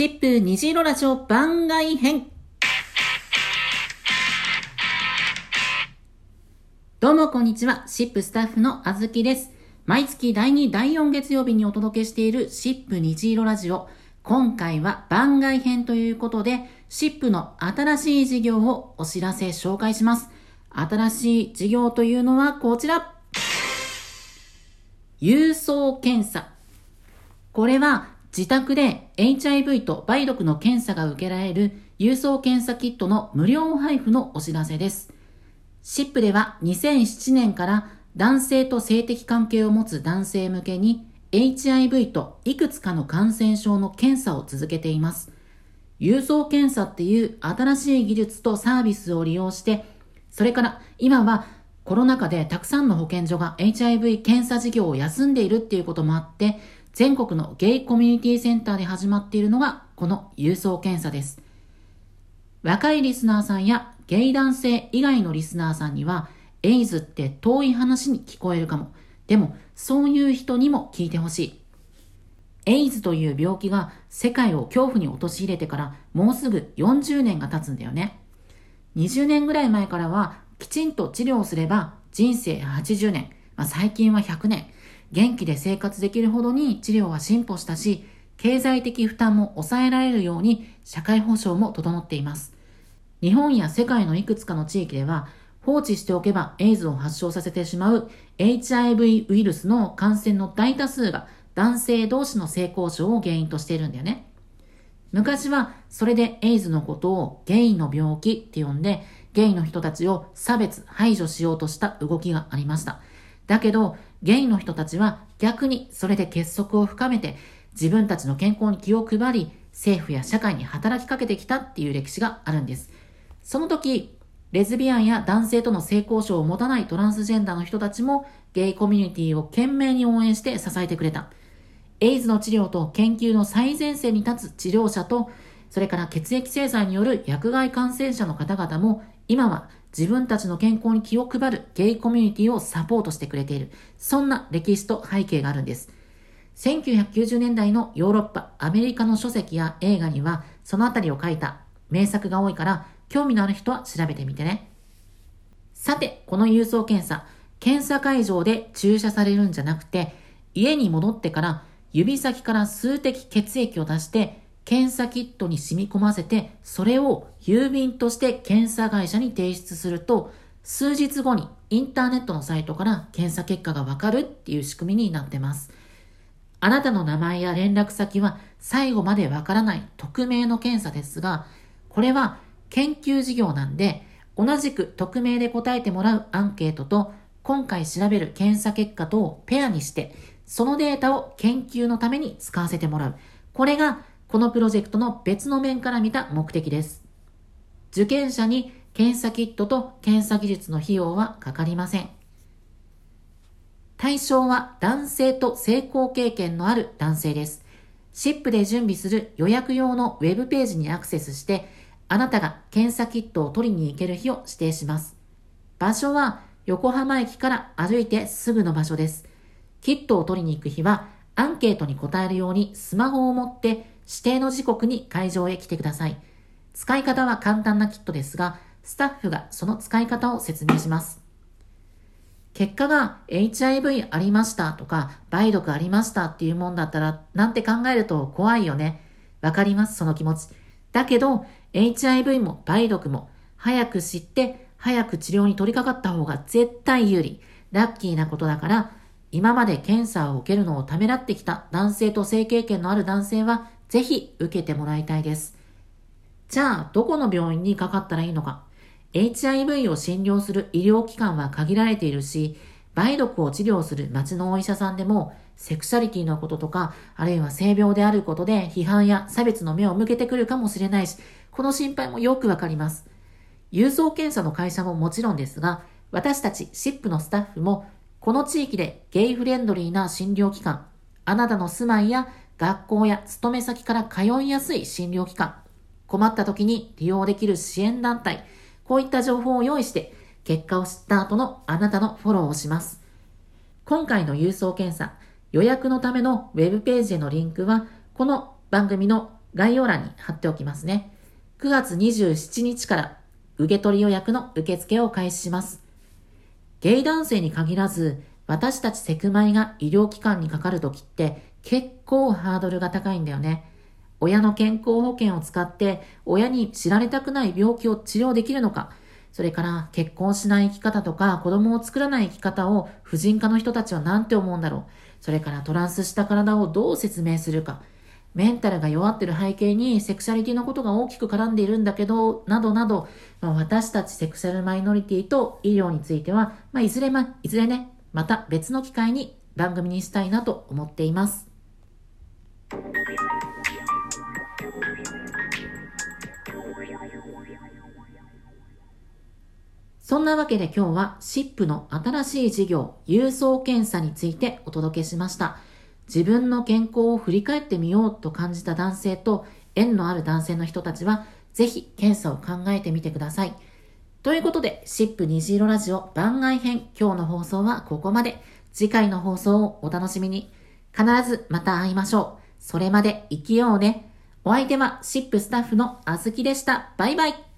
シップ虹色ラジオ番外編。どうもこんにちは。シップスタッフのあずきです。毎月第2、第4月曜日にお届けしているシップ虹色ラジオ。今回は番外編ということで、シップの新しい事業をお知らせ紹介します。新しい事業というのはこちら。郵送検査。これは自宅で HIV と梅毒の検査が受けられる郵送検査キットの無料配布のお知らせです。シップでは2007年から男性と性的関係を持つ男性向けに HIV といくつかの感染症の検査を続けています。郵送検査っていう新しい技術とサービスを利用して、それから今はコロナ禍でたくさんの保健所が HIV 検査事業を休んでいるっていうこともあって、全国のゲイコミュニティセンターで始まっているのがこの郵送検査です。若いリスナーさんやゲイ男性以外のリスナーさんにはエイズって遠い話に聞こえるかも。でもそういう人にも聞いてほしい。エイズという病気が世界を恐怖に陥れてからもうすぐ40年が経つんだよね。20年ぐらい前からはきちんと治療すれば人生80年、まあ、最近は100年、元気で生活できるほどに治療は進歩したし、経済的負担も抑えられるように社会保障も整っています。日本や世界のいくつかの地域では放置しておけばエイズを発症させてしまう HIV ウイルスの感染の大多数が男性同士の性交渉を原因としているんだよね。昔はそれでエイズのことをゲイの病気って呼んでゲイの人たちを差別排除しようとした動きがありました。だけどゲイの人たちは逆にそれで結束を深めて自分たちの健康に気を配り政府や社会に働きかけてきたっていう歴史があるんです。その時、レズビアンや男性との性交渉を持たないトランスジェンダーの人たちもゲイコミュニティを懸命に応援して支えてくれた。エイズの治療と研究の最前線に立つ治療者と、それから血液製剤による薬害感染者の方々も今は自分たちの健康に気を配るゲイコミュニティをサポートしてくれている。そんな歴史と背景があるんです。1990年代のヨーロッパ、アメリカの書籍や映画にはそのあたりを書いた名作が多いから興味のある人は調べてみてね。さて、この郵送検査、検査会場で注射されるんじゃなくて、家に戻ってから指先から数滴血液を出して検査キットに染み込ませて、それを郵便として検査会社に提出すると、数日後にインターネットのサイトから検査結果がわかるっていう仕組みになってます。あなたの名前や連絡先は最後までわからない匿名の検査ですが、これは研究事業なんで、同じく匿名で答えてもらうアンケートと、今回調べる検査結果とをペアにして、そのデータを研究のために使わせてもらう。これがこのプロジェクトの別の面から見た目的です。受験者に検査キットと検査技術の費用はかかりません。対象は男性と成功経験のある男性です。シップで準備する予約用のウェブページにアクセスして、あなたが検査キットを取りに行ける日を指定します。場所は横浜駅から歩いてすぐの場所です。キットを取りに行く日はアンケートに答えるようにスマホを持って指定の時刻に会場へ来てください。使い方は簡単なキットですが、スタッフがその使い方を説明します。結果が HIV ありましたとか、梅毒ありましたっていうもんだったら、なんて考えると怖いよね。わかります、その気持ち。だけど、HIV も梅毒も、早く知って、早く治療に取り掛かった方が絶対有利。ラッキーなことだから、今まで検査を受けるのをためらってきた男性と性経験のある男性は、ぜひ受けてもらいたいです。じゃあ、どこの病院にかかったらいいのか ?HIV を診療する医療機関は限られているし、梅毒を治療する町のお医者さんでも、セクシャリティのこととか、あるいは性病であることで批判や差別の目を向けてくるかもしれないし、この心配もよくわかります。郵送検査の会社ももちろんですが、私たちシップのスタッフも、この地域でゲイフレンドリーな診療機関、あなたの住まいや学校や勤め先から通いやすい診療機関、困った時に利用できる支援団体、こういった情報を用意して、結果を知った後のあなたのフォローをします。今回の郵送検査、予約のためのウェブページへのリンクは、この番組の概要欄に貼っておきますね。9月27日から受け取り予約の受付を開始します。ゲイ男性に限らず、私たちセクマイが医療機関にかかるときって結構ハードルが高いんだよね。親の健康保険を使って親に知られたくない病気を治療できるのか、それから結婚しない生き方とか子供を作らない生き方を婦人科の人たちは何て思うんだろう。それからトランスした体をどう説明するか。メンタルが弱ってる背景にセクシャリティのことが大きく絡んでいるんだけど、などなど、まあ、私たちセクシャルマイノリティと医療については、まあ、いずれま、いずれね、また別の機会に番組にしたいなと思っています。そんなわけで今日は SIP の新しい事業、郵送検査についてお届けしました。自分の健康を振り返ってみようと感じた男性と縁のある男性の人たちは、ぜひ検査を考えてみてください。ということで、シップ虹色ラジオ番外編、今日の放送はここまで。次回の放送をお楽しみに。必ずまた会いましょう。それまで生きようね。お相手はシップスタッフのあずきでした。バイバイ。